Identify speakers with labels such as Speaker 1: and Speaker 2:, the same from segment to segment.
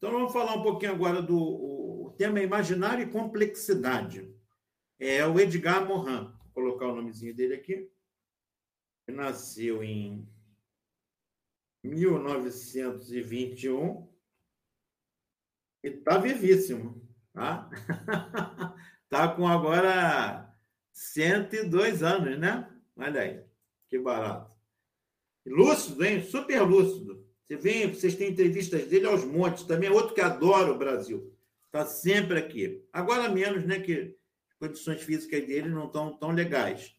Speaker 1: Então, vamos falar um pouquinho agora do o tema imaginário e complexidade. É o Edgar Morin, vou colocar o nomezinho dele aqui. Ele nasceu em 1921 e está vivíssimo, tá? Está com agora 102 anos, né? Olha aí, que barato. Lúcido, hein? Super lúcido. Você vem, vocês têm entrevistas dele aos montes. Também é outro que adora o Brasil. Está sempre aqui. Agora menos, né? Que as condições físicas dele não estão tão legais.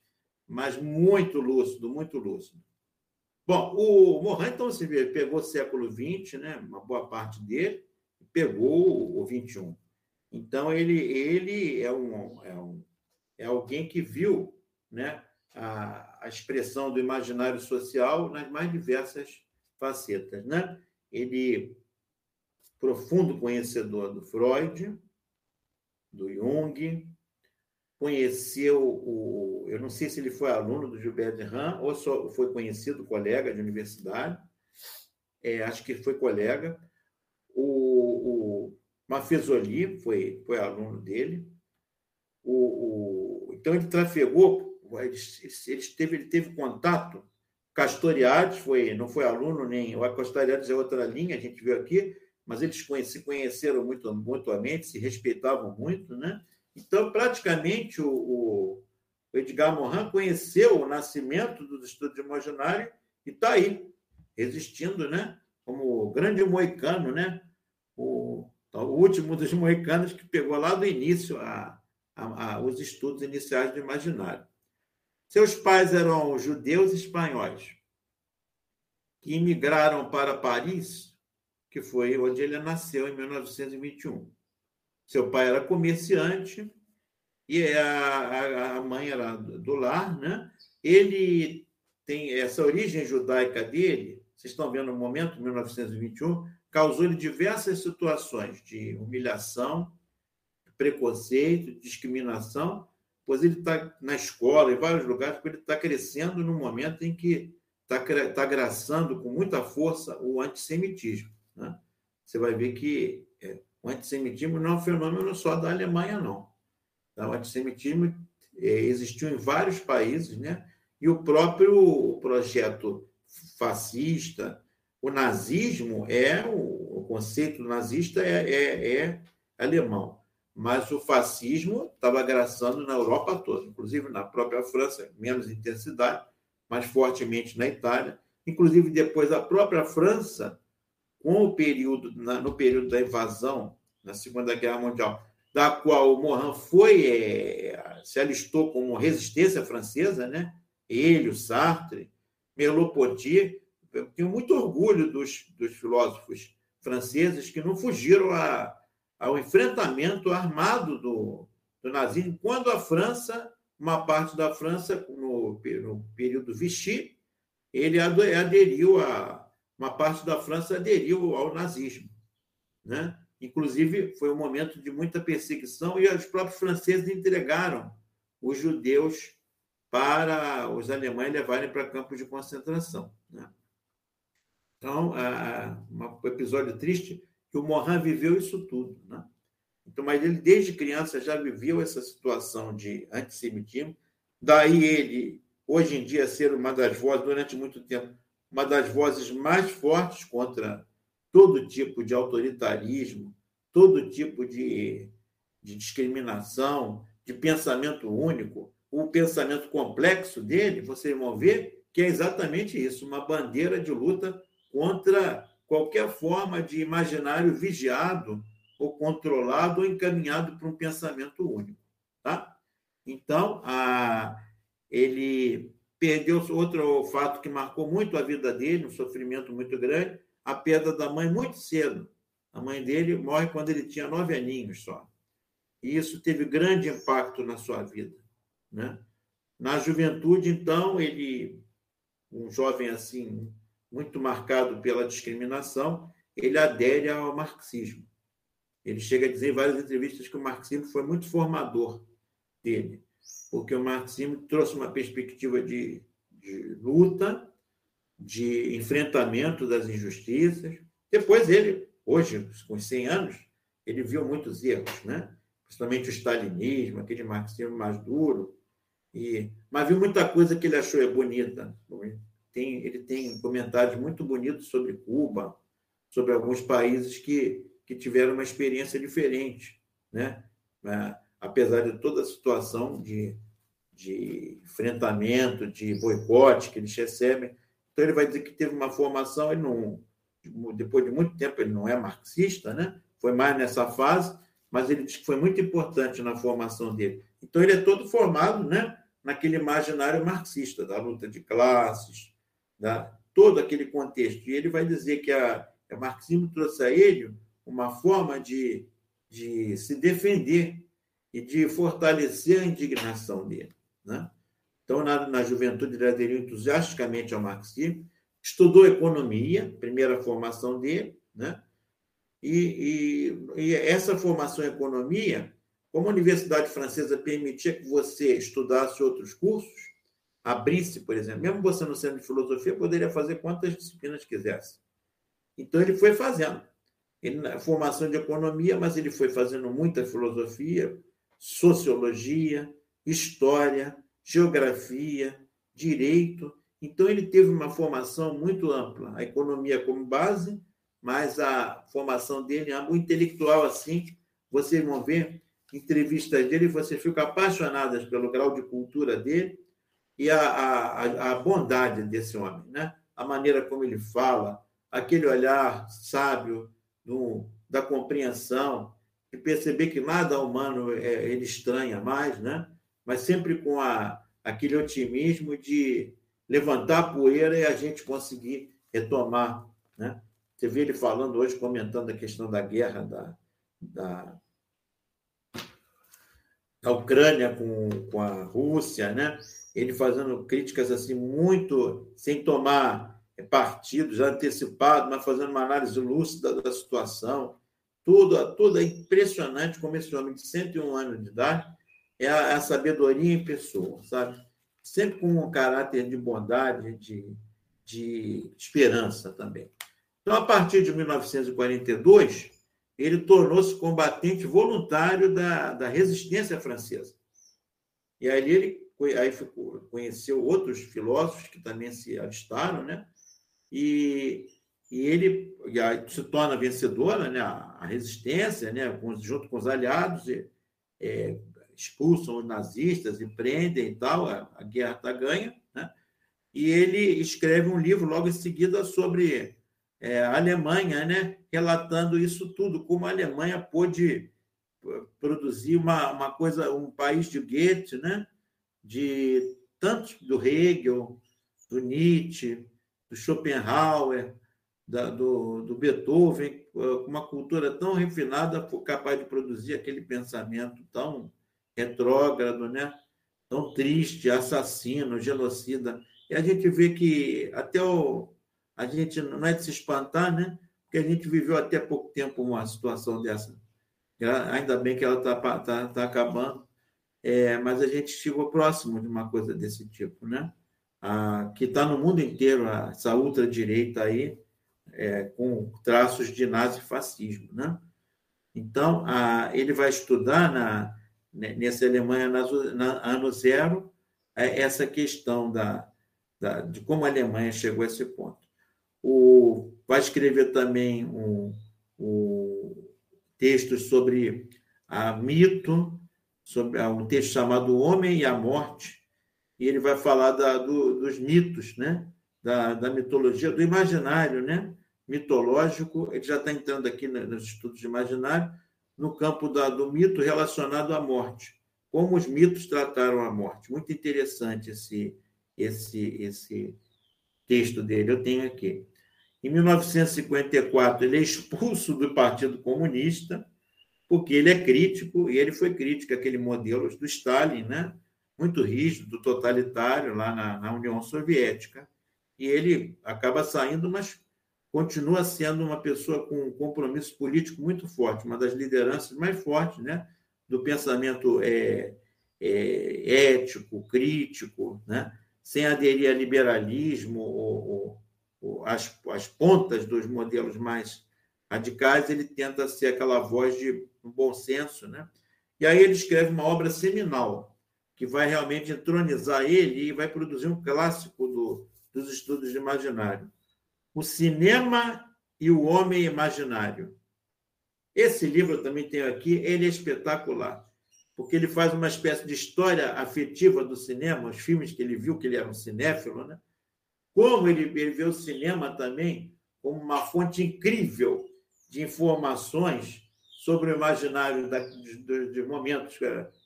Speaker 1: Mas muito lúcido, muito lúcido. Bom, o Morin, então, você vê, pegou o século XX, né? Uma boa parte dele, pegou o XXI. Então, ele, ele é, um, é, um, é alguém que viu né, a, a expressão do imaginário social nas mais diversas facetas. Né? Ele, profundo conhecedor do Freud, do Jung, conheceu o. Eu não sei se ele foi aluno do Gilbert Ram ou só foi conhecido, colega de universidade. É, acho que foi colega. O, o foi, foi aluno dele. O, o, então, ele trafegou, ele, ele, teve, ele teve contato. Castoriades foi, não foi aluno, nem. O Castoriades é outra linha, a gente viu aqui, mas eles se conheceram muito mutuamente, se respeitavam muito, né? Então, praticamente, o, o Edgar Morin conheceu o nascimento dos estudos imaginários e está aí, resistindo, né? Como grande moicano, né? O, o último dos moicanos que pegou lá do início a, a, a, os estudos iniciais do imaginário. Seus pais eram judeus espanhóis, que imigraram para Paris, que foi onde ele nasceu em 1921. Seu pai era comerciante e a, a mãe era do lar, né? Ele tem essa origem judaica dele, vocês estão vendo no momento, 1921, causou-lhe diversas situações de humilhação, preconceito, discriminação, pois ele está na escola, em vários lugares, porque ele está crescendo no momento em que está tá agraçando com muita força o antissemitismo. Né? Você vai ver que é, o antissemitismo não é um fenômeno só da Alemanha, não. Então, o antissemitismo é, existiu em vários países, né? e o próprio projeto fascista, o nazismo é o, o conceito nazista é, é, é, alemão, mas o fascismo estava agraçando na Europa toda, inclusive na própria França, menos intensidade, mais fortemente na Itália, inclusive depois a própria França, com o período no período da invasão na Segunda Guerra Mundial, da qual o Morin foi é, se alistou como resistência francesa, né? Ele, o Sartre, Merleau-Ponty, eu tenho muito orgulho dos, dos filósofos franceses que não fugiram a, ao enfrentamento armado do, do nazismo, quando a França, uma parte da França, no, no período Vichy, ele aderiu a. Uma parte da França aderiu ao nazismo. Né? Inclusive, foi um momento de muita perseguição e os próprios franceses entregaram os judeus para os alemães levarem para campos de concentração. Né? Então, um episódio triste que o Morin viveu isso tudo. Né? Então, mas ele, desde criança, já viveu essa situação de antissemitismo. Daí ele, hoje em dia, ser uma das vozes, durante muito tempo, uma das vozes mais fortes contra todo tipo de autoritarismo, todo tipo de, de discriminação, de pensamento único. O pensamento complexo dele, vocês vão ver que é exatamente isso, uma bandeira de luta contra qualquer forma de imaginário vigiado ou controlado ou encaminhado para um pensamento único. Tá? Então, a, ele perdeu outro fato que marcou muito a vida dele, um sofrimento muito grande, a perda da mãe muito cedo. A mãe dele morre quando ele tinha nove aninhos só. E isso teve grande impacto na sua vida. Né? Na juventude, então, ele, um jovem assim, muito marcado pela discriminação, ele adere ao marxismo. Ele chega a dizer em várias entrevistas que o marxismo foi muito formador dele, porque o marxismo trouxe uma perspectiva de, de luta, de enfrentamento das injustiças. Depois ele hoje, com 100 anos, ele viu muitos erros, né? principalmente o stalinismo, aquele marxismo mais duro, e, mas viu muita coisa que ele achou bonita. Tem, ele tem comentários muito bonitos sobre Cuba, sobre alguns países que, que tiveram uma experiência diferente, né? apesar de toda a situação de, de enfrentamento, de boicote que eles recebem. Então, ele vai dizer que teve uma formação, ele não, depois de muito tempo, ele não é marxista, né? foi mais nessa fase, mas ele diz que foi muito importante na formação dele. Então, ele é todo formado né, naquele imaginário marxista, da luta de classes, da, todo aquele contexto. E ele vai dizer que a, o marxismo trouxe a ele uma forma de, de se defender e de fortalecer a indignação dele. Né? Então, na, na juventude, ele aderiu entusiasticamente ao marxismo, estudou economia, primeira formação dele, né? E, e, e, essa formação em economia, como a Universidade Francesa permitia que você estudasse outros cursos, abrisse, por exemplo, mesmo você no centro de filosofia, poderia fazer quantas disciplinas quisesse. Então, ele foi fazendo. Ele, formação de economia, mas ele foi fazendo muita filosofia, sociologia, história, geografia, direito. Então, ele teve uma formação muito ampla. A economia como base, mas a formação dele, o intelectual, assim, vocês vão ver entrevistas dele, vocês ficam apaixonadas pelo grau de cultura dele e a, a, a bondade desse homem, né? a maneira como ele fala, aquele olhar sábio do, da compreensão, e perceber que nada humano é, ele estranha mais, né? mas sempre com a, aquele otimismo de levantar a poeira e a gente conseguir retomar. Né? Você vê ele falando hoje, comentando a questão da guerra da, da, da Ucrânia com, com a Rússia, né? Ele fazendo críticas assim muito sem tomar partido, já antecipado, mas fazendo uma análise lúcida da situação. Tudo, tudo é impressionante como esse homem de 101 anos de idade é a, é a sabedoria em pessoa, sabe? Sempre com um caráter de bondade, de, de esperança também. Então, a partir de 1942, ele tornou-se combatente voluntário da, da resistência francesa. E aí ele aí conheceu outros filósofos que também se alistaram, né? E, e ele se torna vencedora, né? A, resistência, né? junto com os aliados, é, expulsam os nazistas e prendem e tal, a, a guerra está ganha, né? E ele escreve um livro logo em seguida sobre é, a Alemanha, né? Relatando isso tudo, como a Alemanha pôde produzir uma, uma coisa, um país de Goethe, né? De tanto do Hegel, do Nietzsche, do Schopenhauer, da, do, do Beethoven, uma cultura tão refinada, capaz de produzir aquele pensamento tão retrógrado, né? tão triste, assassino, genocida. E a gente vê que até o. A gente não é de se espantar, né? Porque a gente viveu até pouco tempo uma situação dessa. Ainda bem que ela está tá, tá acabando, é, mas a gente chegou próximo de uma coisa desse tipo, né? ah, que está no mundo inteiro, essa ultradireita aí, é, com traços de nazifascismo. Né? Então, ah, ele vai estudar na, nessa Alemanha na, na, ano zero é, essa questão da, da, de como a Alemanha chegou a esse ponto. O, vai escrever também um, um texto sobre a mito, sobre um texto chamado O Homem e a Morte, e ele vai falar da, do, dos mitos, né? Da, da, mitologia, do imaginário né? mitológico. Ele já está entrando aqui nos estudos de imaginário, no campo da, do mito relacionado à morte. Como os mitos trataram a morte. Muito interessante esse, esse, esse texto dele. Eu tenho aqui. Em 1954, ele é expulso do Partido Comunista, porque ele é crítico, e ele foi crítico àquele modelo do Stalin, né? muito rígido, totalitário lá na, na União Soviética. E ele acaba saindo, mas continua sendo uma pessoa com um compromisso político muito forte, uma das lideranças mais fortes né, do pensamento é, é, ético, crítico, né, sem aderir a liberalismo ou, ou, ou as, as pontas dos modelos mais radicais, ele tenta ser aquela voz de bom senso, né? E aí ele escreve uma obra seminal, que vai realmente entronizar ele e vai produzir um clássico do, dos estudos de imaginário. O Cinema e o Homem Imaginário. Esse livro eu também tenho aqui, ele é espetacular, porque ele faz uma espécie de história afetiva do cinema, os filmes que ele viu, que ele era um cinéfilo, né? Como ele, ele vê o cinema também como uma fonte incrível de informações sobre o imaginário da, de, de, momentos.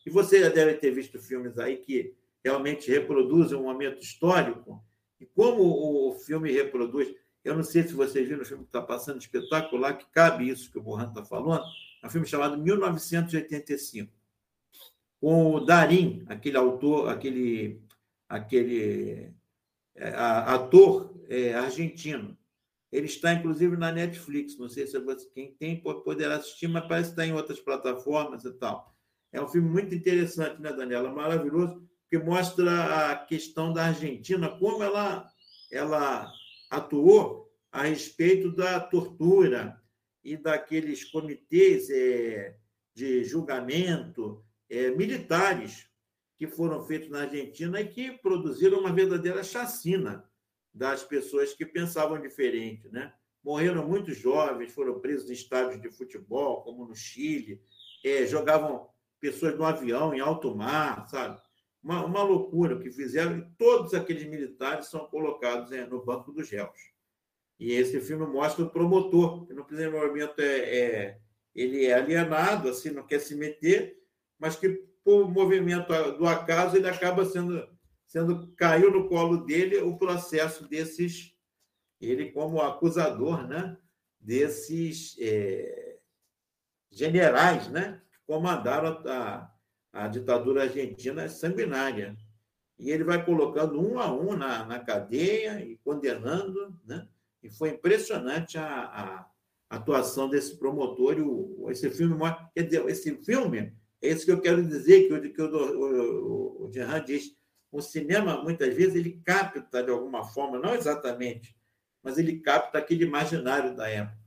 Speaker 1: E você já deve ter visto filmes aí que realmente reproduzem um momento histórico. E como o filme reproduz. Eu não sei se vocês viram o filme que está passando espetacular, que cabe isso que o Mohan está falando. É um filme chamado 1985, com o Darim, aquele autor, aquele, aquele é, ator é, argentino. Ele está, inclusive, na Netflix. Não sei se você, quem tem poderá assistir, mas parece que está em outras plataformas e tal. É um filme muito interessante, né, Daniela? Maravilhoso, porque mostra a questão da Argentina, como ela, ela atuou a respeito da tortura e daqueles comitês é, de julgamento é, militares que foram feitos na Argentina e que produziram uma verdadeira chacina das pessoas que pensavam diferente, né? Morreram muitos jovens, foram presos em estádios de futebol, como no Chile, é, jogavam pessoas no avião em alto mar, sabe? Uma, uma loucura que fizeram, e todos aqueles militares são colocados é, no banco dos réus. E esse filme mostra o promotor, que no primeiro momento é, é, ele é alienado, assim, não quer se meter, mas que por movimento do acaso ele acaba sendo sendo caiu no colo dele o processo desses ele como acusador, né, desses é, generais, né, que comandaram a, a ditadura argentina sanguinária. E ele vai colocando um a um na, na cadeia e condenando, né? E foi impressionante a, a atuação desse promotor. E o, esse filme, quer dizer, esse filme é isso que eu quero dizer que o que o, o, o Jean diz o cinema, muitas vezes, ele capta de alguma forma, não exatamente, mas ele capta aquele imaginário da época.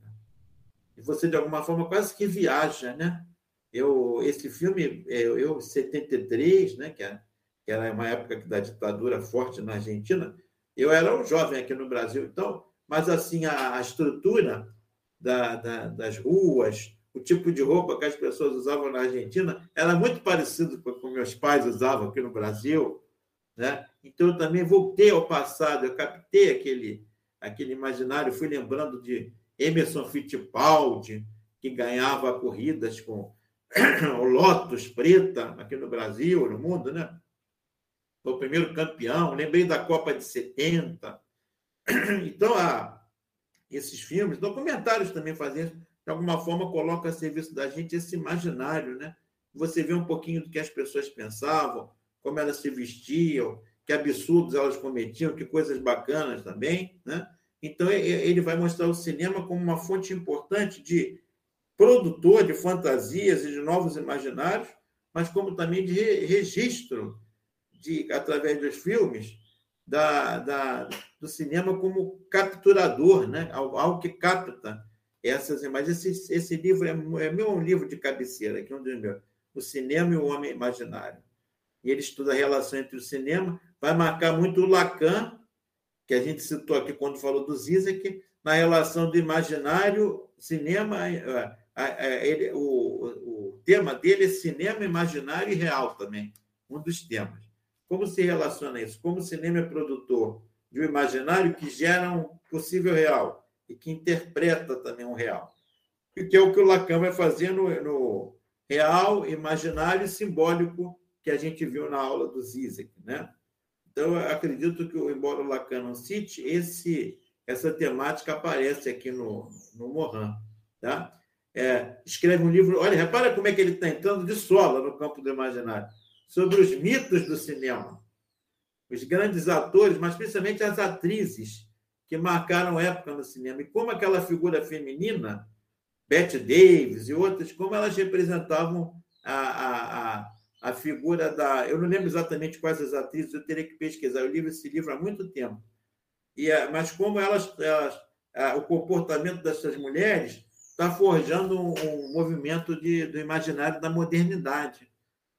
Speaker 1: E você, de alguma forma, quase que viaja, né? Eu, esse filme, eu, eu 73, né, que, é, que era uma época da ditadura forte na Argentina, eu era um jovem aqui no Brasil, então, mas assim, a, a estrutura da, da, das ruas, o tipo de roupa que as pessoas usavam na Argentina era muito parecido com o que meus pais usavam aqui no Brasil. Né? Então, eu também voltei ao passado, eu captei aquele, aquele imaginário, fui lembrando de Emerson Fittipaldi, que ganhava corridas com o Lotus preta aqui no Brasil, no mundo, né? Foi o primeiro campeão. Lembrei da Copa de 70. Então, há esses filmes, documentários também fazem de alguma forma colocam a serviço da gente esse imaginário, né? Você vê um pouquinho do que as pessoas pensavam, como elas se vestiam, que absurdos elas cometiam, que coisas bacanas também, né? Então ele vai mostrar o cinema como uma fonte importante de produtor de fantasias e de novos imaginários, mas como também de registro de através dos filmes da, da, do cinema como capturador, né? algo que capta essas imagens. Esse, esse livro é, é meu livro de cabeceira, que é um dos meus, O Cinema e o Homem Imaginário e ele estuda a relação entre o cinema, vai marcar muito o Lacan, que a gente citou aqui quando falou do Zizek, na relação do imaginário, cinema, é, ele, o, o tema dele é cinema imaginário e real também, um dos temas. Como se relaciona isso? Como o cinema é produtor de um imaginário que gera um possível real e que interpreta também um real. E que é o que o Lacan vai fazer no, no real, imaginário e simbólico que a gente viu na aula do Zizek, né? Então, eu acredito que, embora o Lacan não cite, esse, essa temática aparece aqui no, no Morin, tá? É, escreve um livro, olha, repara como é que ele está entrando de sola no campo do imaginário, sobre os mitos do cinema. Os grandes atores, mas principalmente as atrizes que marcaram época no cinema. E como aquela figura feminina, Bette Davis e outras, como elas representavam a, figura da. Eu não lembro exatamente quais as atrizes, eu teria que pesquisar. Eu li esse livro há muito tempo. E, mas como elas, elas o comportamento dessas mulheres está forjando um, um movimento de, do imaginário da modernidade.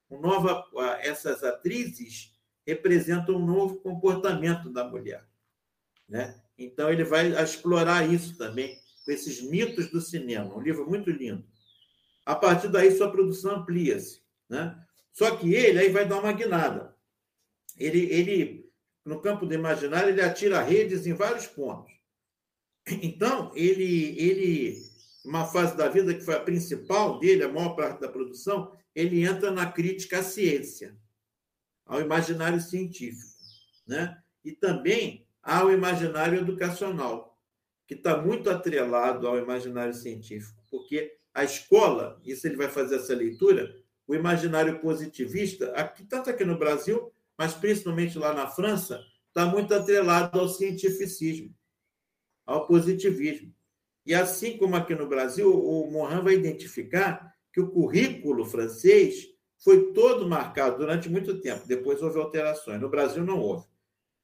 Speaker 1: Nova, essas atrizes representam um novo comportamento da mulher. Né? Então, ele vai explorar isso também, com esses mitos do cinema. Um livro muito lindo. A partir daí, sua produção amplia-se. Né? Só que ele aí vai dar uma guinada. Ele, ele, no campo do imaginário, ele atira redes em vários pontos. Então, ele, ele, uma fase da vida que foi a principal dele, a maior parte da produção, ele entra na crítica à ciência, ao imaginário científico, né? E também ao imaginário educacional, que está muito atrelado ao imaginário científico, porque a escola, isso ele vai fazer essa leitura, o imaginário positivista, aqui, tanto aqui no Brasil, mas principalmente lá na França, está muito atrelado ao cientificismo, ao positivismo. E assim como aqui no Brasil, o Morin vai identificar que o currículo francês foi todo marcado durante muito tempo, depois houve alterações. No Brasil não houve.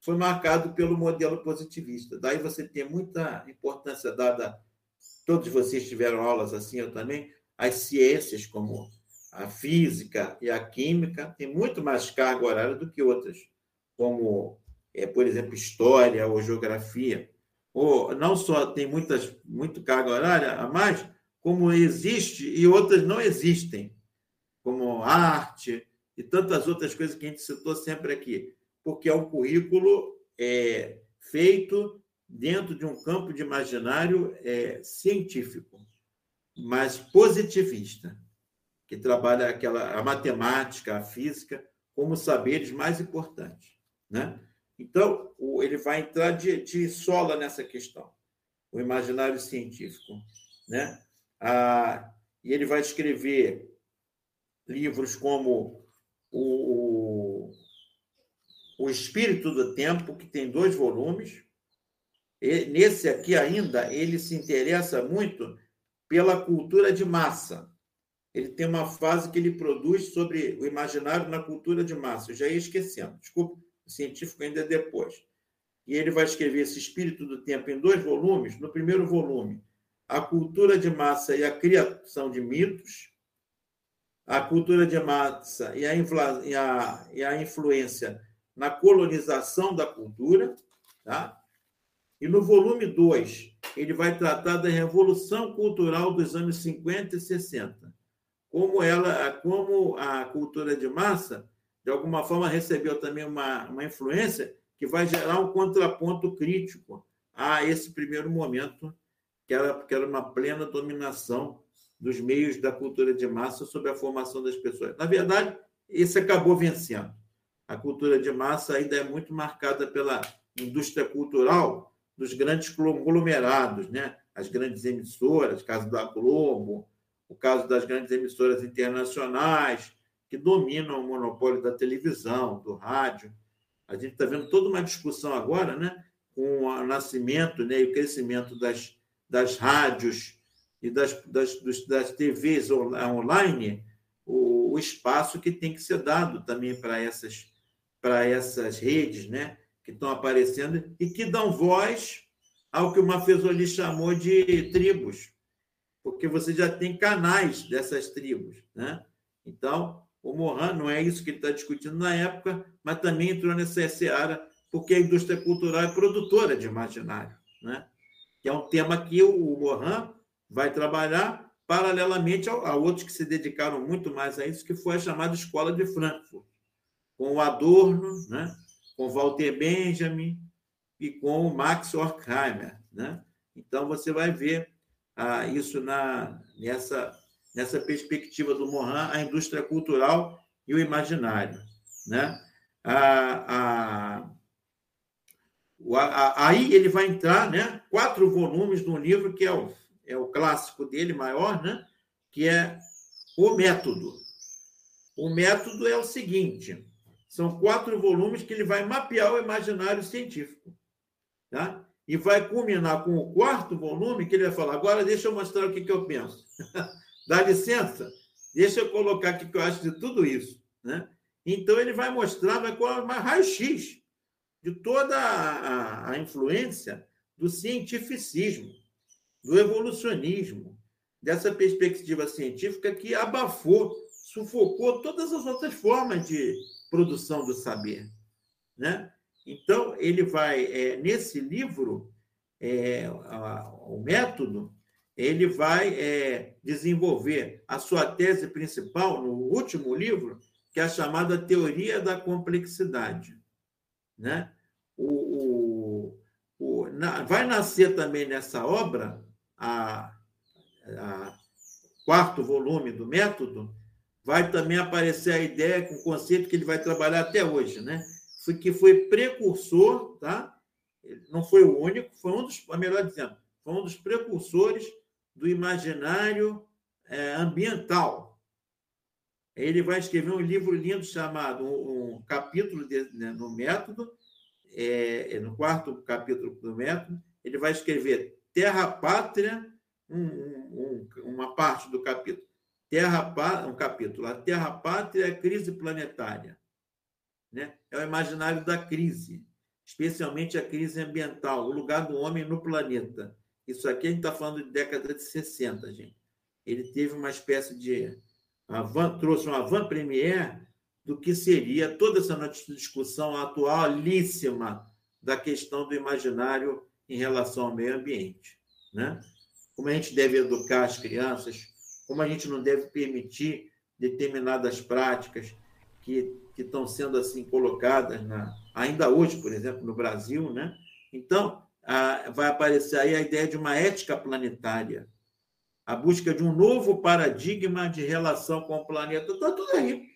Speaker 1: Foi marcado pelo modelo positivista. Daí você tem muita importância dada, todos vocês tiveram aulas assim, eu também, as ciências como a física e a química têm muito mais carga horária do que outras, como, é, por exemplo, história ou geografia. Ou não só tem muitas, muito carga horária a mais, como existe e outras não existem, como arte e tantas outras coisas que a gente citou sempre aqui, porque é um currículo é, feito dentro de um campo de imaginário é, científico, mas positivista que trabalha aquela a matemática, a física como saberes mais importantes, né? Então, ele vai entrar de, de sola nessa questão, o imaginário científico, né? Ah, e ele vai escrever livros como o, o Espírito do Tempo, que tem dois volumes. E, nesse aqui ainda, ele se interessa muito pela cultura de massa ele tem uma fase que ele produz sobre o imaginário na cultura de massa. Eu já ia esquecendo, desculpa, o científico ainda é depois. E ele vai escrever esse Espírito do Tempo em dois volumes. No primeiro volume, a cultura de massa e a criação de mitos, a cultura de massa e a, e a, e a influência na colonização da cultura, tá? E no volume 2, ele vai tratar da revolução cultural dos anos 50 e 60 como ela, como a cultura de massa, de alguma forma recebeu também uma, uma influência que vai gerar um contraponto crítico a esse primeiro momento, que era, que era uma plena dominação dos meios da cultura de massa sobre a formação das pessoas. Na verdade, esse acabou vencendo. A cultura de massa ainda é muito marcada pela indústria cultural dos grandes conglomerados, né? as grandes emissoras, caso da Globo, o caso das grandes emissoras internacionais, que dominam o monopólio da televisão, do rádio. A gente está vendo toda uma discussão agora, né, com o nascimento né, e o crescimento das, das rádios e das, das, das TVs online, o, o espaço que tem que ser dado também para essas, essas redes né, que estão aparecendo e que dão voz ao que o Mafezoli chamou de tribos porque você já tem canais dessas tribos. Né? Então, o Mohan não é isso que ele está discutindo na época, mas também entrou nessa seara porque a indústria cultural é produtora de imaginário, né? que é um tema que o Mohan vai trabalhar paralelamente a, outros que se dedicaram muito mais a isso, que foi a chamada Escola de Frankfurt, com o Adorno, né? com Walter Benjamin e com o Max Horkheimer. Né? Então, você vai ver ah, isso na, nessa, nessa perspectiva do Morin, a indústria cultural e o imaginário. Né? Ah, ah, aí ele vai entrar, né? quatro volumes de um livro que é o, é o clássico dele maior, né? que é O Método. O método é o seguinte: são quatro volumes que ele vai mapear o imaginário científico. Tá? E vai culminar com o quarto volume, que ele vai falar: agora deixa eu mostrar o que, que eu penso. Dá licença? Deixa eu colocar o que eu acho de tudo isso. Né? Então, ele vai mostrar, vai colocar raio-x de toda a, a influência do cientificismo, do evolucionismo, dessa perspectiva científica que abafou, sufocou todas as outras formas de produção do saber. Né? Então, ele vai, é, nesse livro, é, a, o método, ele vai é, desenvolver a sua tese principal no último livro, que é a chamada Teoria da Complexidade. Né? O, o, o na, vai nascer também nessa obra, a, a quarto volume do método, vai também aparecer a ideia com o conceito que ele vai trabalhar até hoje, né? Que foi precursor, tá? Não foi o único, foi um dos, melhor dizendo, foi um dos precursores do imaginário é, ambiental. Ele vai escrever um livro lindo chamado um, um capítulo de, né, no método, é, é, no quarto capítulo do método, ele vai escrever Terra Pátria, um, um, uma parte do capítulo. Terra um capítulo, a Terra Pátria e a crise planetária. Né? É o imaginário da crise, especialmente a crise ambiental, o lugar do homem no planeta. Isso aqui a gente está falando de década de 60, gente. Ele teve uma espécie de. Avant, trouxe uma avant-première do que seria toda essa nossa discussão atualíssima da questão do imaginário em relação ao meio ambiente. Né? Como a gente deve educar as crianças, como a gente não deve permitir determinadas práticas que, que estão sendo assim colocadas na, ainda hoje, por exemplo, no Brasil, né? Então, vai aparecer aí a ideia de uma ética planetária, a busca de um novo paradigma de relação com o planeta. Está tudo aí.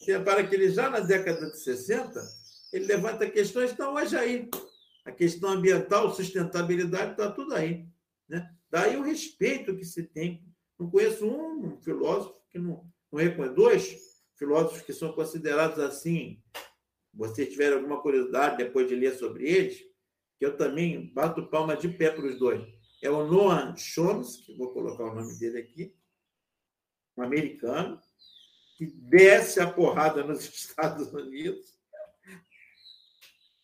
Speaker 1: Você repara que ele já na década de 60, ele levanta questões, então hoje aí. A questão ambiental, sustentabilidade, está tudo aí. Né? Daí o respeito que se tem. Não conheço um filósofo que não, não reconhece. Dois filósofos que são considerados assim. Vocês tiverem alguma curiosidade depois de ler sobre eles, que eu também bato palma de pé para os dois. É o Noam Chomsky, vou colocar o nome dele aqui, um americano, que desce a porrada nos Estados Unidos.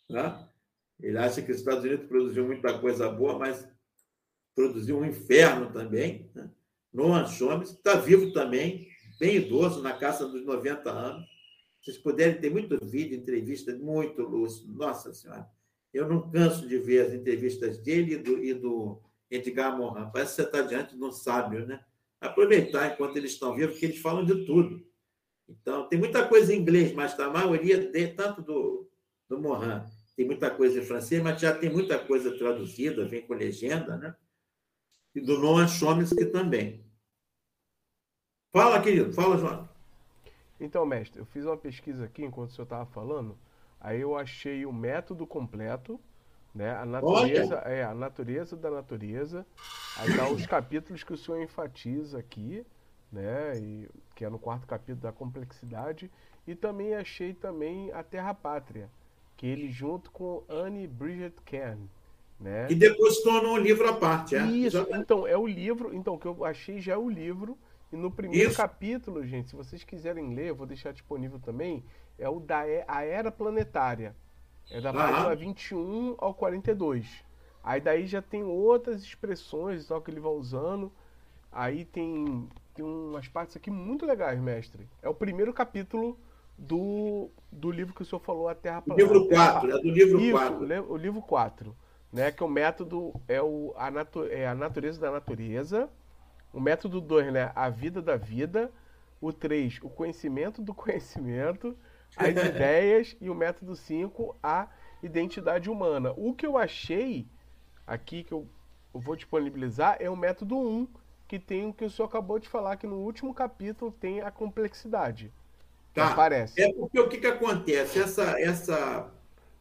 Speaker 1: Tá? Ele acha que os Estados Unidos produziu muita coisa boa, mas produziu um inferno também. Né? Noam Chomsky está vivo também, bem idoso, na casa dos 90 anos. Vocês puderem ter muito vídeo, entrevista, muito lúcido. Nossa Senhora. Eu não canso de ver as entrevistas dele e do, e do Edgar Morin. Parece que você está diante de um sábio, né? Aproveitar enquanto eles estão vivos, porque eles falam de tudo. Então, tem muita coisa em inglês, mas a maioria, de, tanto do, do Morin, tem muita coisa em francês, mas já tem muita coisa traduzida, vem com legenda, né? E do Noam Chomsky também. Fala, querido, fala, João.
Speaker 2: Então, mestre, eu fiz uma pesquisa aqui enquanto o senhor estava falando Aí eu achei o método completo, né? A natureza, é, a natureza da natureza. Aí dá os capítulos que o senhor enfatiza aqui, né? E, que é no quarto capítulo da complexidade. E também achei também a Terra Pátria, que ele junto com Anne Bridget Kern, né?
Speaker 1: E depois tornou um livro à parte, é?
Speaker 2: Isso, então, é o livro, então, o que eu achei já é o livro. E no primeiro Isso. capítulo, gente, se vocês quiserem ler, eu vou deixar disponível também, é o da a Era Planetária. É da página 21 ao 42. Aí daí já tem outras expressões só que ele vai usando. Aí tem, tem umas partes aqui muito legais, mestre. É o primeiro capítulo do, do livro que o senhor falou, A Terra
Speaker 1: Planeta. Livro 4, é do livro Isso, 4.
Speaker 2: O livro 4. Né, que o método é, o, a, natu, é a natureza da natureza. O método 2, né? A vida da vida. O 3, o conhecimento do conhecimento as ideias e o método 5, a identidade humana. O que eu achei aqui, que eu, vou disponibilizar, é o método 1, que tem o que o senhor acabou de falar, que no último capítulo tem a complexidade.
Speaker 1: Tá. Aparece. É porque o que, que acontece? Essa, essa,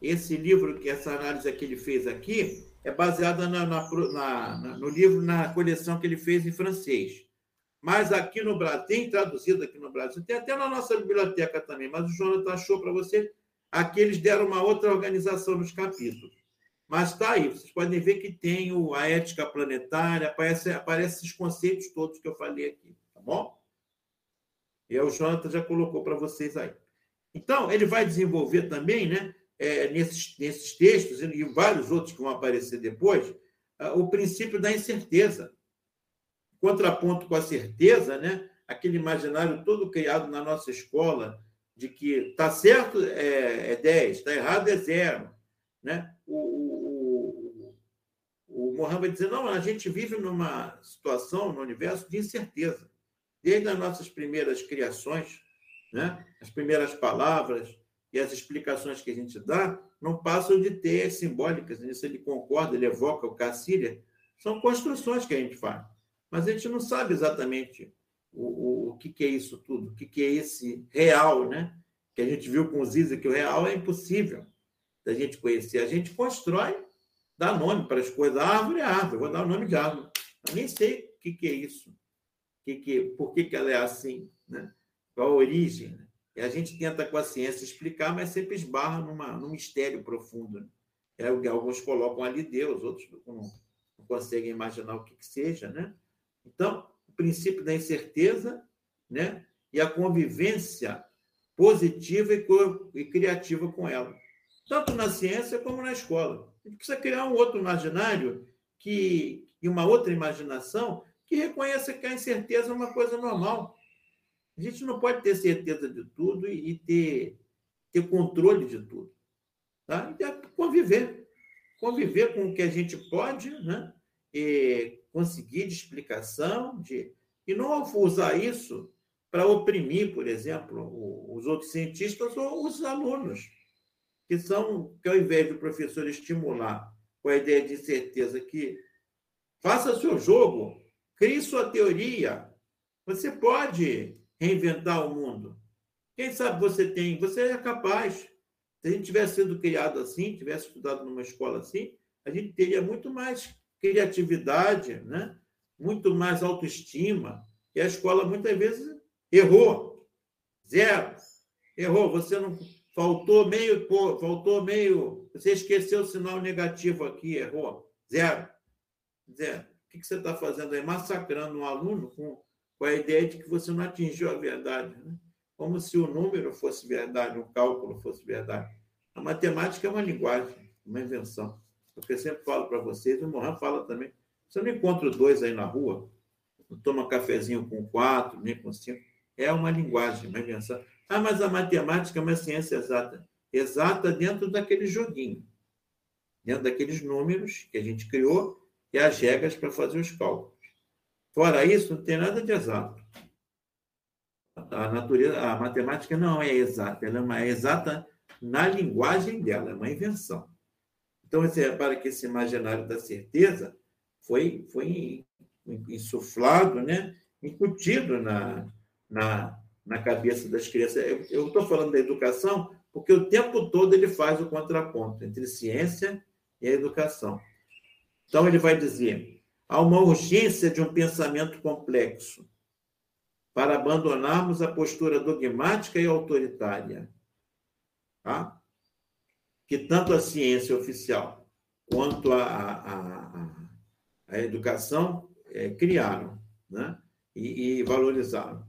Speaker 1: esse livro, que essa análise que ele fez aqui, é baseada na, na, na, no livro, na coleção que ele fez em francês. Mas aqui no Brasil, tem traduzido aqui no Brasil, tem até na nossa biblioteca também, mas o Jonathan achou para você. Aqui eles deram uma outra organização nos capítulos. Mas está aí, vocês podem ver que tem o, a ética planetária, aparece, aparece esses conceitos todos que eu falei aqui, tá bom? E o Jonathan já colocou para vocês aí. Então, ele vai desenvolver também, né, é, nesses, nesses textos e vários outros que vão aparecer depois, o princípio da incerteza contraponto com a certeza, né? aquele imaginário todo criado na nossa escola de que está certo é, é 10, está errado é zero. Né? O, o, o, dizer, não, a gente vive numa situação, no universo, de incerteza. Desde as nossas primeiras criações, né? as primeiras palavras e as explicações que a gente dá, não passam de ter simbólicas. Nisso ele concorda, ele evoca o Cassília. São construções que a gente faz. Mas a gente não sabe exatamente o, o, o que, que é isso tudo, o que, que é esse real, né? Que a gente viu com o Ziza, que o real é impossível da gente conhecer. A gente constrói, dá nome para as coisas. Árvore é árvore, vou dar o nome de árvore. Eu nem sei o que, que é isso. Que que, por que, que ela é assim, né? Qual a origem, né? A gente tenta com a ciência explicar, mas sempre esbarra numa, num mistério profundo. Né? É o que alguns colocam ali Deus, outros não, não conseguem imaginar o que, que seja, né? Então, o princípio da incerteza, né? E a convivência positiva e, e criativa com ela, tanto na ciência como na escola. A gente precisa criar um outro imaginário que e uma outra imaginação que reconheça que a incerteza é uma coisa normal. A gente não pode ter certeza de tudo e ter, ter controle de tudo. Tá? E é conviver. Conviver com o que a gente pode, né? E conseguir de explicação, de, e não usar isso para oprimir, por exemplo, os outros cientistas ou os alunos, que são, que ao invés do professor estimular com a ideia de certeza que faça seu jogo, crie sua teoria, você pode reinventar o mundo. Quem sabe você tem, você é capaz. Se a gente tivesse sido criado assim, tivesse estudado numa escola assim, a gente teria muito mais criatividade, né? muito mais autoestima. E a escola muitas vezes errou. Zero. Errou. Você não faltou meio, faltou meio, você esqueceu o sinal negativo aqui, errou. Zero. Zero. O que você está fazendo aí? Massacrando um aluno com com a ideia de que você não atingiu a verdade. Né? Como se o número fosse verdade, o cálculo fosse verdade. A matemática é uma linguagem, uma invenção. É o que eu sempre falo para vocês, o Mohan fala também. Você não encontra dois aí na rua, não toma cafezinho com quatro, nem com cinco. É uma linguagem, uma invenção. Ah, mas a matemática é uma ciência exata. Exata dentro daquele joguinho, dentro daqueles números que a gente criou e as regras para fazer os cálculos. Fora isso, não tem nada de exato. A natureza, a matemática não é exata, ela é exata na linguagem dela, é uma invenção. Então, você repara que esse imaginário da certeza foi, foi insuflado, né? incutido na, na, na cabeça das crianças. Eu estou falando da educação porque o tempo todo ele faz o contraponto entre ciência e educação. Então, ele vai dizer: Há uma urgência de um pensamento complexo para abandonarmos a postura dogmática e autoritária, tá? que tanto a ciência oficial quanto a, a, a, a educação é, criaram né? e, e valorizaram.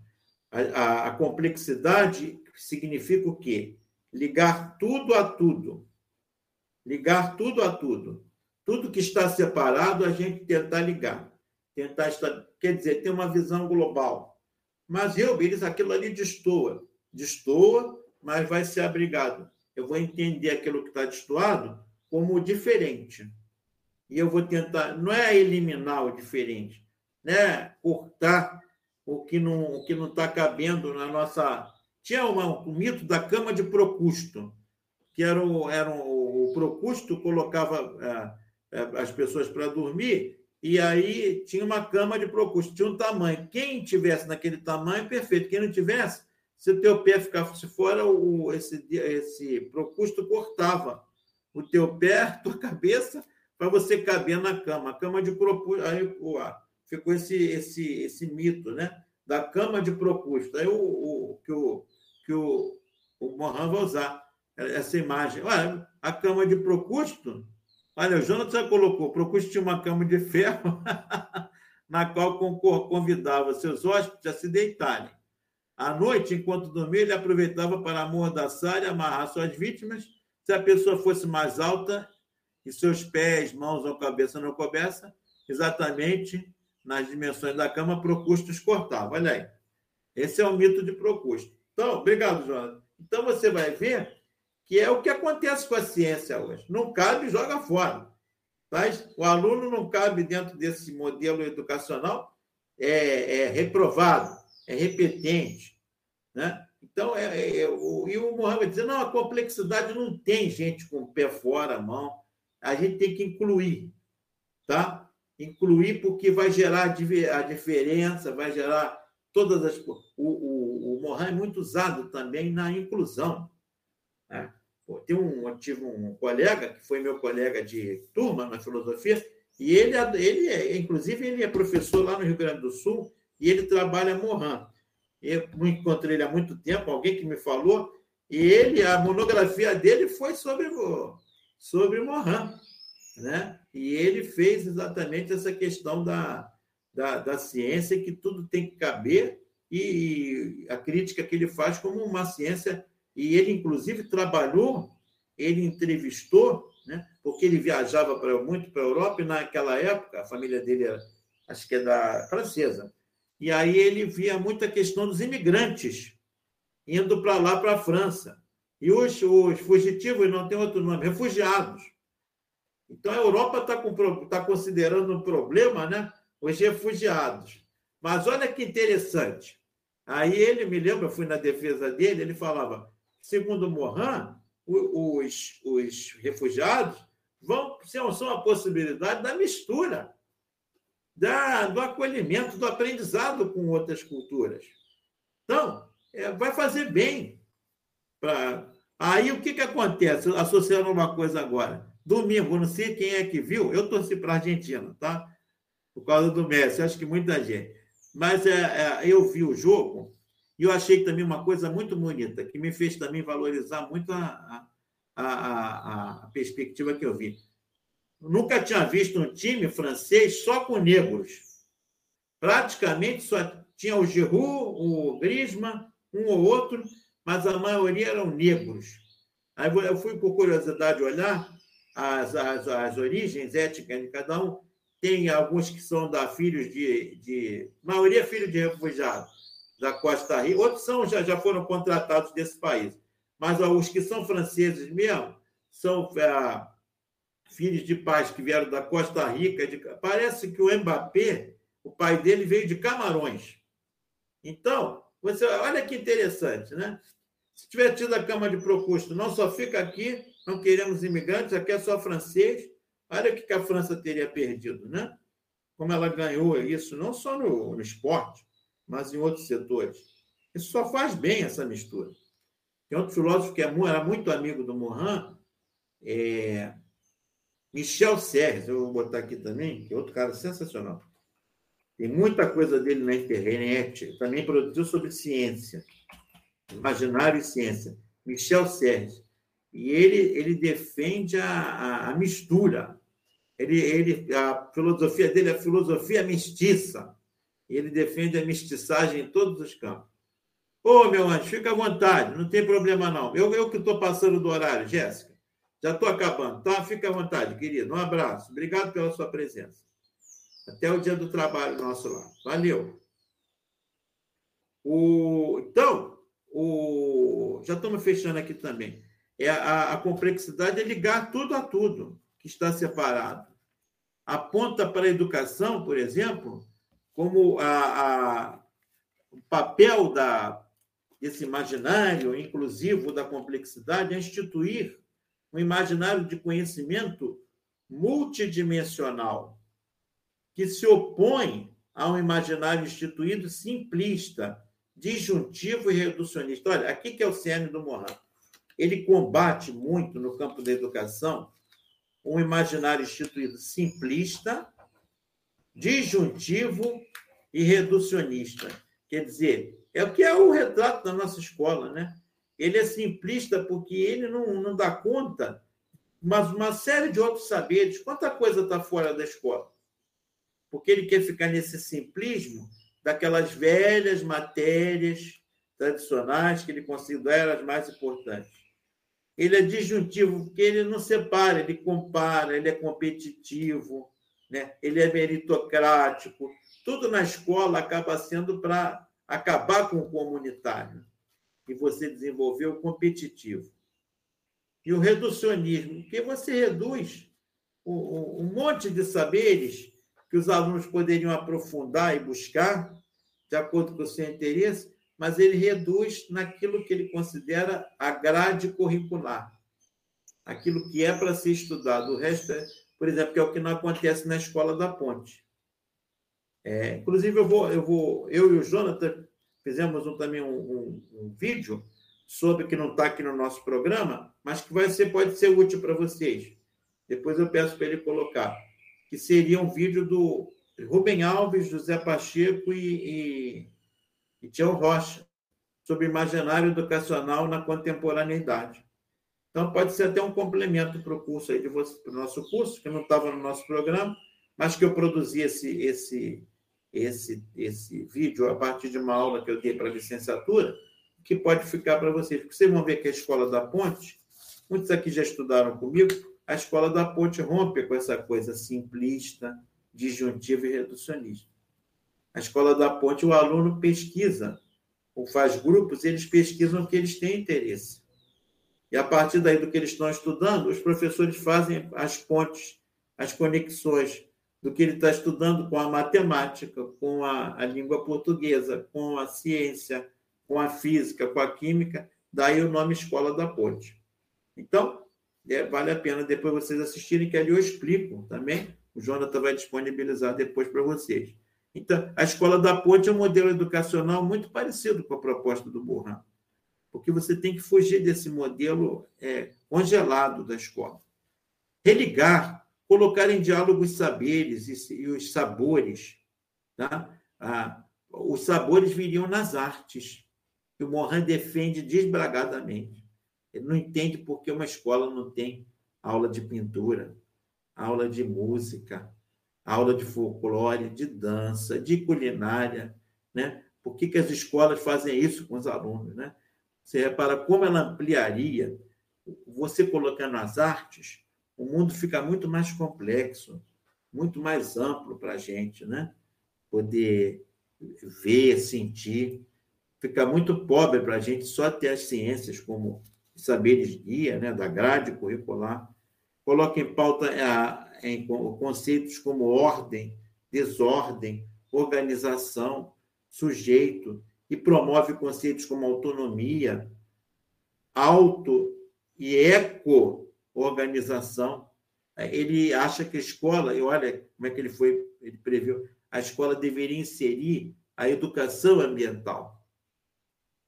Speaker 1: A, a complexidade significa o quê? Ligar tudo a tudo. Ligar tudo a tudo. Tudo que está separado, a gente tentar ligar. Tentar estar, quer dizer, ter uma visão global. Mas eu, eles, aquilo ali destoa. Destoa, mas vai ser abrigado. Eu vou entender aquilo que está destoado como diferente. E eu vou tentar, não é eliminar o diferente, né? cortar o que não o que não está cabendo na nossa. Tinha uma, o mito da cama de Procusto, que era o, era o, o Procusto colocava. É, as pessoas para dormir, e aí tinha uma cama de Procusto, tinha um tamanho. Quem tivesse naquele tamanho, perfeito. Quem não tivesse, se o teu pé ficasse fora, o, esse, esse Procusto cortava o teu pé, a tua cabeça, para você caber na cama. A cama de Procusto. Aí ficou esse, esse, esse mito, né? Da cama de Procusto. Aí o, o, que o, que o, o Mohan vai usar essa imagem. Olha, a cama de Procusto Olha, o Jonas já colocou, procure uma cama de ferro na qual convidava seus hóspedes a se deitarem. À noite, enquanto dormia, ele aproveitava para amordaçar e amarrar suas vítimas. Se a pessoa fosse mais alta e seus pés, mãos ou cabeça não coubessem, exatamente nas dimensões da cama, Procustos cortava. Olha aí. Esse é o mito de Procusto. Então, obrigado, Jonas. Então, você vai ver que é o que acontece com a ciência hoje. Não cabe, joga fora. Mas o aluno não cabe dentro desse modelo educacional, é, é reprovado, é repetente. Né? Então, é, é, é o, e o Mohamed diz, não, a complexidade não tem gente com o pé fora, a mão. A gente tem que incluir, tá? Incluir porque vai gerar a diferença, vai gerar todas as... O, o, o Mohan é muito usado também na inclusão. Né? Tem um, tive um colega, que foi meu colega de turma na filosofia, e ele, ele é, inclusive, ele é professor lá no Rio Grande do Sul, e ele trabalha Mohan. Eu encontrei ele há muito tempo, alguém que me falou, e ele, a monografia dele foi sobre, sobre Mohan. Né? E ele fez exatamente essa questão da, da, da ciência, que tudo tem que caber, e a crítica que ele faz como uma ciência, e ele, inclusive, trabalhou, ele entrevistou, né? porque ele viajava para, muito para a Europa, e naquela época, a família dele era, acho que é da francesa, e aí ele via muita questão dos imigrantes indo para lá, para a França. E os, os fugitivos, não tem outro nome, refugiados. Então a Europa está tá considerando um problema, né? Os refugiados. Mas olha que interessante. Aí ele me lembra, eu fui na defesa dele, ele falava, segundo Morin, os, os refugiados vão são a possibilidade da mistura da, do acolhimento, do aprendizado com outras culturas. Então, é, vai fazer bem. Pra... Aí o que, que acontece? Associando uma coisa agora. Domingo, não sei quem é que viu, eu torci para a Argentina, tá? Por causa do Messi, acho que muita gente. Mas é, é, eu vi o jogo e eu achei também uma coisa muito bonita, que me fez também valorizar muito a, a, a, a perspectiva que eu vi. Nunca tinha visto um time francês só com negros. Praticamente só tinha o Giroud, o Griezmann, um ou outro, mas a maioria eram negros. Aí eu fui, por curiosidade, olhar as, as, as origens étnicas de cada um. Tem alguns que são da filhos de. de maioria filhos de refugiados da Costa Rica, outros são, já, já foram contratados desse país. Mas os que são franceses mesmo são é, filhos de pais que vieram da Costa Rica. De... Parece que o Mbappé, o pai dele, veio de Camarões. Então, você olha que interessante, né? Se tiver tido a Câmara de Procusto, não só fica aqui, não queremos imigrantes, aqui é só francês. Olha o que a França teria perdido, né? Como ela ganhou isso, não só no, no esporte, mas em outros setores. Isso só faz bem essa mistura. Tem outro filósofo que é era muito amigo do Morin, é, Michel Serres, eu vou botar aqui também, que é outro cara sensacional. Tem muita coisa dele na internet, também produziu sobre ciência, imaginário e ciência. Michel Serres. E ele, ele defende a, a, a mistura. Ele, ele, a filosofia dele é a filosofia mestiça. Ele defende a mestiçagem em todos os campos. Ô, meu anjo, fica à vontade, não tem problema não. Eu, eu que estou passando do horário, Jéssica. Já estou acabando, tá? Fica à vontade, querido. Um abraço. Obrigado pela sua presença. Até o dia do trabalho nosso lá. Valeu. O, então, o, já estamos fechando aqui também. É a, a complexidade é ligar tudo a tudo que está separado. Aponta para a educação, por exemplo, como a, a, o papel da, desse imaginário inclusivo da complexidade é instituir um imaginário de conhecimento multidimensional, que se opõe a um imaginário instituído simplista, disjuntivo e reducionista. Olha, aqui que é o cerne do Morin. Ele combate muito no campo da educação um imaginário instituído simplista, disjuntivo e reducionista. Quer dizer, é o que é o retrato da nossa escola, né? Ele é simplista porque ele não, não dá conta, mas uma série de outros saberes. Quanta coisa está fora da escola? Porque ele quer ficar nesse simplismo daquelas velhas matérias tradicionais que ele considera as mais importantes. Ele é disjuntivo porque ele não separa, ele compara, ele é competitivo, né? ele é meritocrático. tudo na escola acaba sendo para acabar com o comunitário e você desenvolver o competitivo. E o reducionismo, que você reduz um monte de saberes que os alunos poderiam aprofundar e buscar, de acordo com o seu interesse, mas ele reduz naquilo que ele considera a grade curricular, aquilo que é para ser estudado. O resto, é, por exemplo, que é o que não acontece na escola da Ponte. É, inclusive, eu vou, eu vou, eu e o Jonathan fizemos um, também um, um, um vídeo sobre que não está aqui no nosso programa, mas que vai ser, pode ser útil para vocês. Depois eu peço para ele colocar, que seria um vídeo do Rubem Alves, José Pacheco e, e e Tião Rocha, sobre imaginário educacional na contemporaneidade. Então, pode ser até um complemento para o curso aí de você, para o nosso curso, que não estava no nosso programa, mas que eu produzi esse, esse, esse, esse vídeo a partir de uma aula que eu dei para a licenciatura, que pode ficar para vocês. Porque vocês vão ver que a Escola da Ponte, muitos aqui já estudaram comigo, a Escola da Ponte rompe com essa coisa simplista, disjuntiva e reducionista. A escola da ponte, o aluno pesquisa, ou faz grupos, eles pesquisam o que eles têm interesse. E a partir daí do que eles estão estudando, os professores fazem as pontes, as conexões do que ele está estudando com a matemática, com a, a língua portuguesa, com a ciência, com a física, com a química, daí o nome Escola da Ponte. Então, é, vale a pena depois vocês assistirem, que ali eu explico também. O Jonathan vai disponibilizar depois para vocês. Então, a escola da ponte é um modelo educacional muito parecido com a proposta do Burhan, porque você tem que fugir desse modelo é, congelado da escola. Religar, colocar em diálogo os saberes e, e os sabores. Tá? Ah, os sabores viriam nas artes, que o Morin defende desbragadamente. Ele não entende por que uma escola não tem aula de pintura, aula de música, aula de folclore, de dança, de culinária, né? Por que, que as escolas fazem isso com os alunos, né? Você repara como ela ampliaria, você colocando as artes, o mundo fica muito mais complexo, muito mais amplo para a gente, né? Poder ver, sentir. Fica muito pobre para a gente só ter as ciências como saberes guia, né? Da grade curricular. Coloca em pauta a, em conceitos como ordem, desordem, organização, sujeito, e promove conceitos como autonomia, auto e eco-organização. Ele acha que a escola, e olha como é que ele foi, ele previu, a escola deveria inserir a educação ambiental,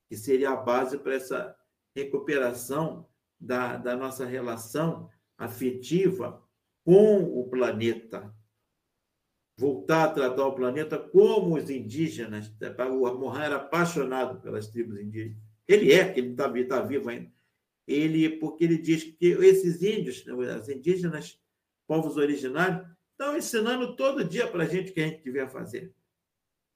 Speaker 1: que seria a base para essa recuperação da, da nossa relação afetiva com o planeta. Voltar a tratar o planeta como os indígenas. O Mohan era apaixonado pelas tribos indígenas. Ele é, que ele está tá vivo ainda. Ele, porque ele diz que esses índios, as indígenas, povos originários, estão ensinando todo dia para a gente o que a gente devia fazer.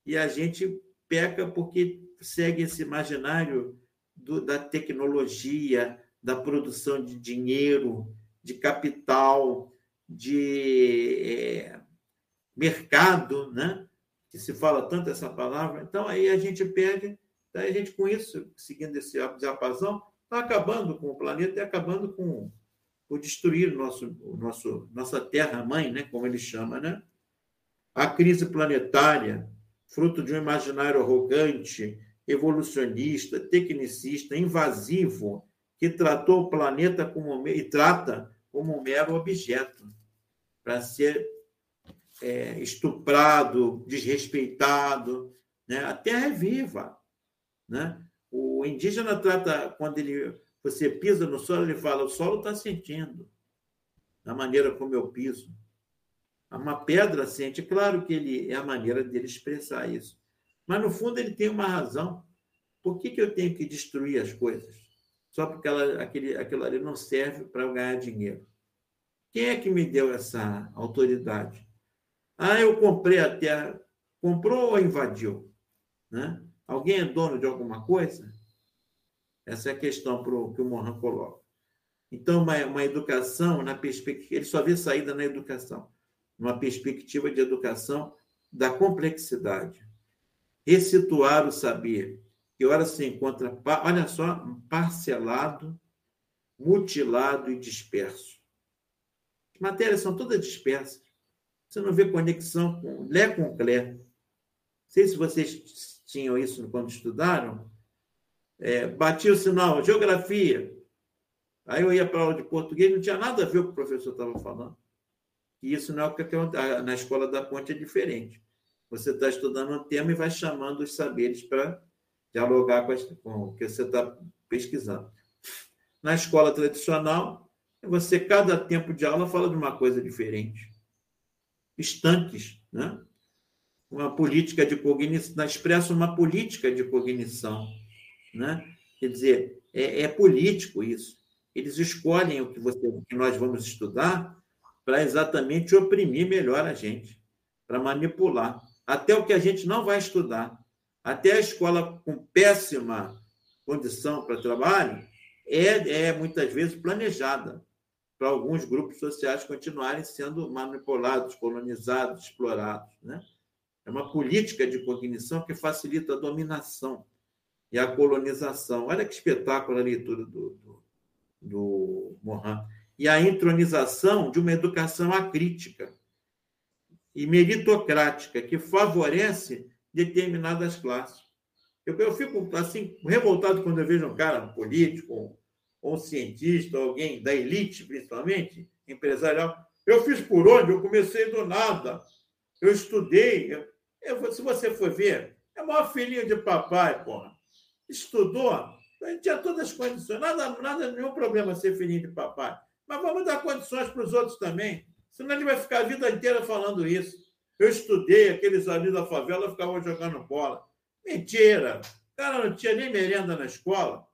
Speaker 1: E a gente peca porque segue esse imaginário do, da tecnologia, da produção de dinheiro, de capital, de é, mercado, né? que se fala tanto essa palavra. Então, aí a gente perde, daí a gente, com isso, seguindo esse diapasão, está acabando com o planeta e acabando com por destruir o nosso, o nosso, nossa terra-mãe, né? como ele chama. Né? A crise planetária, fruto de um imaginário arrogante, evolucionista, tecnicista, invasivo, que tratou o planeta como e trata como um mero objeto para ser é, estuprado, desrespeitado. Né? A terra é viva. Né? O indígena trata, quando ele, você pisa no solo, ele fala: o solo está sentindo, da maneira como eu piso. Uma pedra sente, claro que ele é a maneira dele expressar isso. Mas, no fundo, ele tem uma razão. Por que, que eu tenho que destruir as coisas? Só porque ela, aquele, aquilo ali não serve para eu ganhar dinheiro. Quem é que me deu essa autoridade? Ah, eu comprei a terra. Comprou ou invadiu? Né? Alguém é dono de alguma coisa? Essa é a questão pro, que o Mohan coloca. Então, uma, uma educação na perspectiva. Ele só vê saída na educação. Uma perspectiva de educação da complexidade. Ressituar o saber, que ora se encontra, olha só, parcelado, mutilado e disperso. As matérias são todas dispersas. Você não vê conexão com Lé com Clé. Não sei se vocês tinham isso quando estudaram. É, batia o sinal, geografia. Aí eu ia para aula de português, não tinha nada a ver com o professor estava falando. E isso não é o que na escola da ponte é diferente. Você está estudando um tema e vai chamando os saberes para dialogar com, com o que você está pesquisando. Na escola tradicional, você, cada tempo de aula, fala de uma coisa diferente. Estanques, né? Uma política de cognição, expressa uma política de cognição, né? Quer dizer, é, é político isso. Eles escolhem o que, você, o que nós vamos estudar para exatamente oprimir melhor a gente, para manipular. Até o que a gente não vai estudar. Até a escola com péssima condição para trabalho é, é muitas vezes planejada para alguns grupos sociais continuarem sendo manipulados, colonizados, explorados. Né? É uma política de cognição que facilita a dominação e a colonização. Olha que espetáculo a leitura do, do, do Mohan. E a intronização de uma educação acrítica e meritocrática que favorece determinadas classes. Eu, eu fico assim revoltado quando eu vejo um cara um político, ou cientista, alguém da elite, principalmente, empresarial. Eu fiz por onde? Eu comecei do nada. Eu estudei. Eu, eu, se você for ver, é o maior filhinho de papai, porra. Estudou, gente tinha todas as condições. Nada, nada, nenhum problema ser filhinho de papai. Mas vamos dar condições para os outros também. Senão ele vai ficar a vida inteira falando isso. Eu estudei, aqueles ali da favela ficavam jogando bola. Mentira! O cara não tinha nem merenda na escola.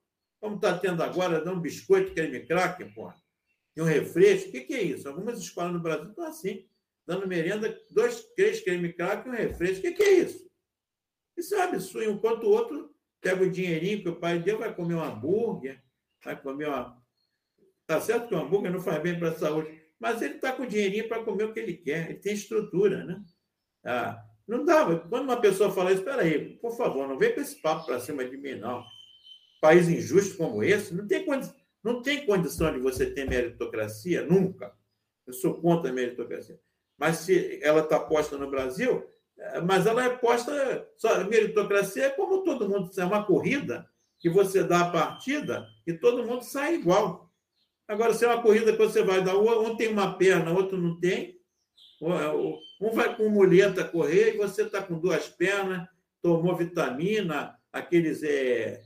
Speaker 1: Como está tendo agora, dá um biscoito, creme cracker, porra. E um refresco. O que, que é isso? Algumas escolas no Brasil estão assim, dando merenda, dois, três creme cracker e um refresco. O que, que é isso? Isso é um absurdo. Enquanto o outro pega o dinheirinho que o pai deu, vai comer um hambúrguer, vai comer uma. Tá certo que o hambúrguer não faz bem para a saúde, mas ele está com dinheirinho para comer o que ele quer, ele tem estrutura, né? Ah, não dá. Quando uma pessoa fala isso, espera aí, por favor, não vem com esse papo para cima de mim, não país injusto como esse, não tem, não tem condição de você ter meritocracia, nunca. Eu sou contra a meritocracia. Mas se ela está posta no Brasil, é, mas ela é posta. Só, meritocracia é como todo mundo, é uma corrida que você dá a partida e todo mundo sai igual. Agora, se é uma corrida que você vai dar, um tem uma perna, outro não tem, um vai com muleta correr e você está com duas pernas, tomou vitamina, aqueles é,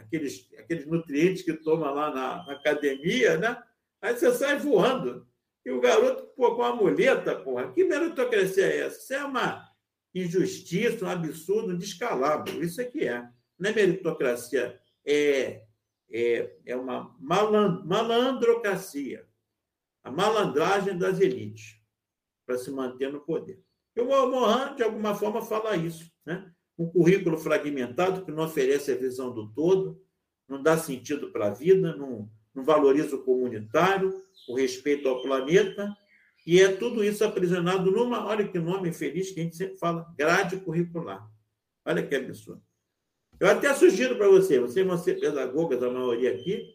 Speaker 1: aqueles, aqueles nutrientes que toma lá na, na, academia, né? Aí você sai voando. E o garoto, pô, com a muleta, porra, que meritocracia é essa? Isso é uma injustiça, um absurdo, um descalabro. Isso é que é. Não é meritocracia, é, é, é uma maland, malandrocracia. A malandragem das elites para se manter no poder. E o Mohan, de alguma forma, fala isso. Né? Um currículo fragmentado que não oferece a visão do todo, não dá sentido para a vida, não, não valoriza o comunitário, o respeito ao planeta, e é tudo isso aprisionado numa, olha que nome feliz que a gente sempre fala, grade curricular. Olha que absurdo. Eu até sugiro para você, vocês vão ser pedagogas, a maioria aqui,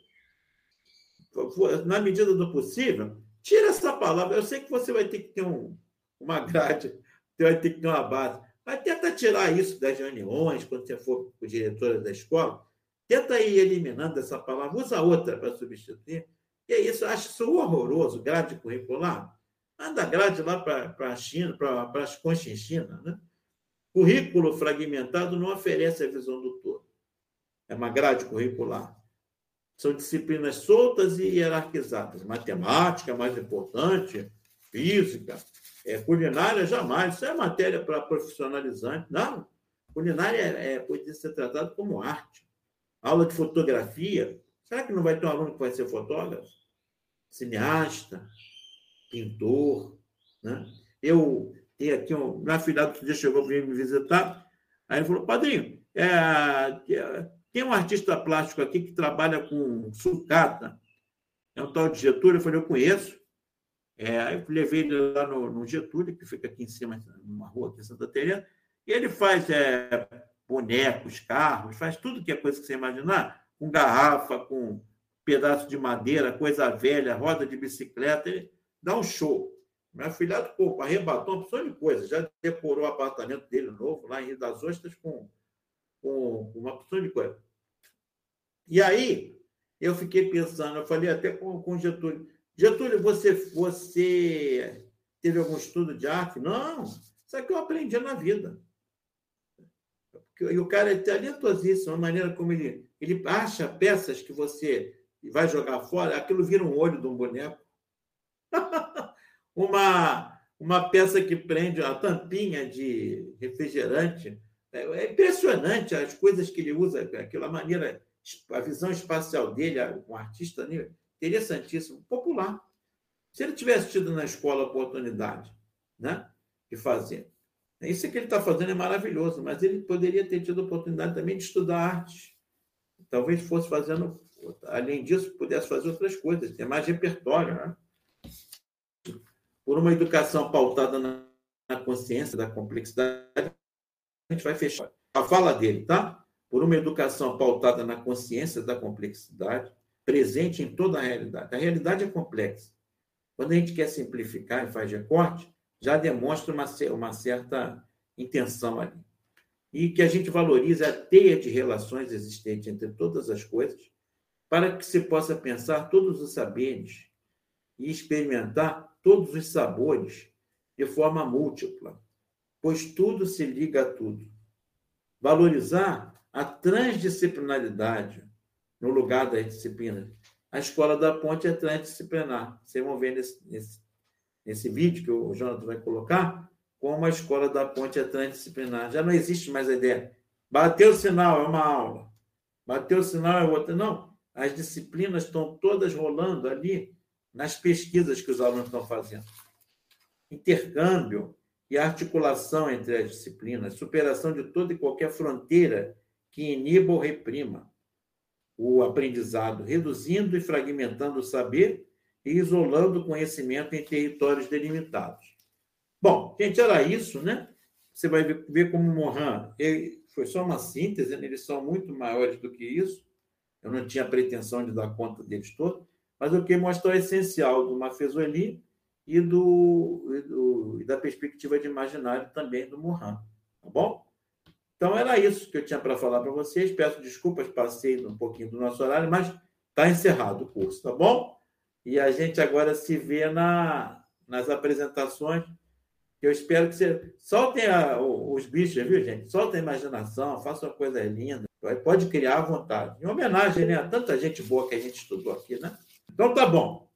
Speaker 1: na medida do possível, tira essa palavra. Eu sei que você vai ter que ter um, uma grade, você vai ter que ter uma base. Mas tenta tirar isso das reuniões, quando você for diretora da escola. Tenta ir eliminando essa palavra, usa outra para substituir. E é isso, eu acho isso horroroso, grade curricular. Manda grade lá para a China, para as Conchinchina. Né? Currículo fragmentado não oferece a visão do todo. É uma grade curricular. São disciplinas soltas e hierarquizadas. Matemática é mais importante, física, é, culinária, jamais. Isso é matéria para profissionalizante. Não. Culinária é, é, pode ser tratado como arte. Aula de fotografia. Será que não vai ter um aluno que vai ser fotógrafo? Cineasta, pintor. Né? Eu tenho aqui um. Na do dia chegou para me visitar. Aí ele falou: Padrinho, é, tem um artista plástico aqui que trabalha com sucata. É um tal de Getúlio. Eu falei: Eu conheço. É, eu levei ele lá no, no, Getúlio, que fica aqui em cima, numa rua aqui em Santa Teresa, e ele faz é, bonecos, carros, faz tudo que é coisa que você imaginar, com garrafa, com pedaço de madeira, coisa velha, roda de bicicleta, ele dá um show. Meu afilhado pô, arrebatou uma opção de coisa, já decorou o apartamento dele novo, lá em Rio das Ostras, com, com uma opção de coisa. E aí, eu fiquei pensando, eu falei até com, com Getúlio, Getúlio, você, você teve algum estudo de arte? Não, isso aqui eu aprendi na vida. E o cara é talentosíssimo, a maneira como ele, ele acha peças que você vai jogar fora, aquilo vira um olho de um boneco. uma, uma peça que prende a tampinha de refrigerante. É, é impressionante as coisas que ele usa, aquela maneira, a visão espacial dele, um artista né? Interessantíssimo, popular. Se ele tivesse tido na escola a oportunidade né, de fazer. Isso que ele está fazendo é maravilhoso, mas ele poderia ter tido a oportunidade também de estudar arte. Talvez fosse fazendo, além disso, pudesse fazer outras coisas, ter mais repertório. Né? Por uma educação pautada na consciência da complexidade, a gente vai fechar a fala dele, tá? Por uma educação pautada na consciência da complexidade, presente em toda a realidade. A realidade é complexa. Quando a gente quer simplificar e faz recorte, já demonstra uma, uma certa intenção ali. E que a gente valorize a teia de relações existente entre todas as coisas, para que se possa pensar todos os saberes e experimentar todos os sabores de forma múltipla, pois tudo se liga a tudo. Valorizar a transdisciplinaridade, no lugar das disciplinas. A escola da ponte é transdisciplinar. Vocês vão ver nesse, nesse, nesse vídeo que o Jonathan vai colocar, como a escola da ponte é transdisciplinar. Já não existe mais a ideia. Bateu o sinal, é uma aula. Bateu o sinal, é outra. Não. As disciplinas estão todas rolando ali nas pesquisas que os alunos estão fazendo. Intercâmbio e articulação entre as disciplinas, superação de toda e qualquer fronteira que iniba ou reprima o aprendizado, reduzindo e fragmentando o saber e isolando o conhecimento em territórios delimitados. Bom, gente, era isso, né? Você vai ver como Mohan foi só uma síntese, né? eles são muito maiores do que isso. Eu não tinha pretensão de dar conta deles todos, mas o que mostra o essencial do Mafezoli e, do, e, do, e da perspectiva de imaginário também do Mohan. Tá bom? Então, era isso que eu tinha para falar para vocês. Peço desculpas, passei um pouquinho do nosso horário, mas está encerrado o curso, tá bom? E a gente agora se vê na, nas apresentações. Eu espero que você soltem a, os bichos, viu, gente? Soltem a imaginação, façam uma coisa linda. Pode criar à vontade. Em homenagem né, a tanta gente boa que a gente estudou aqui, né? Então, tá bom.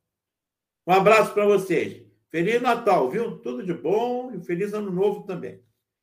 Speaker 1: Um abraço para vocês. Feliz Natal, viu? Tudo de bom e feliz Ano Novo também.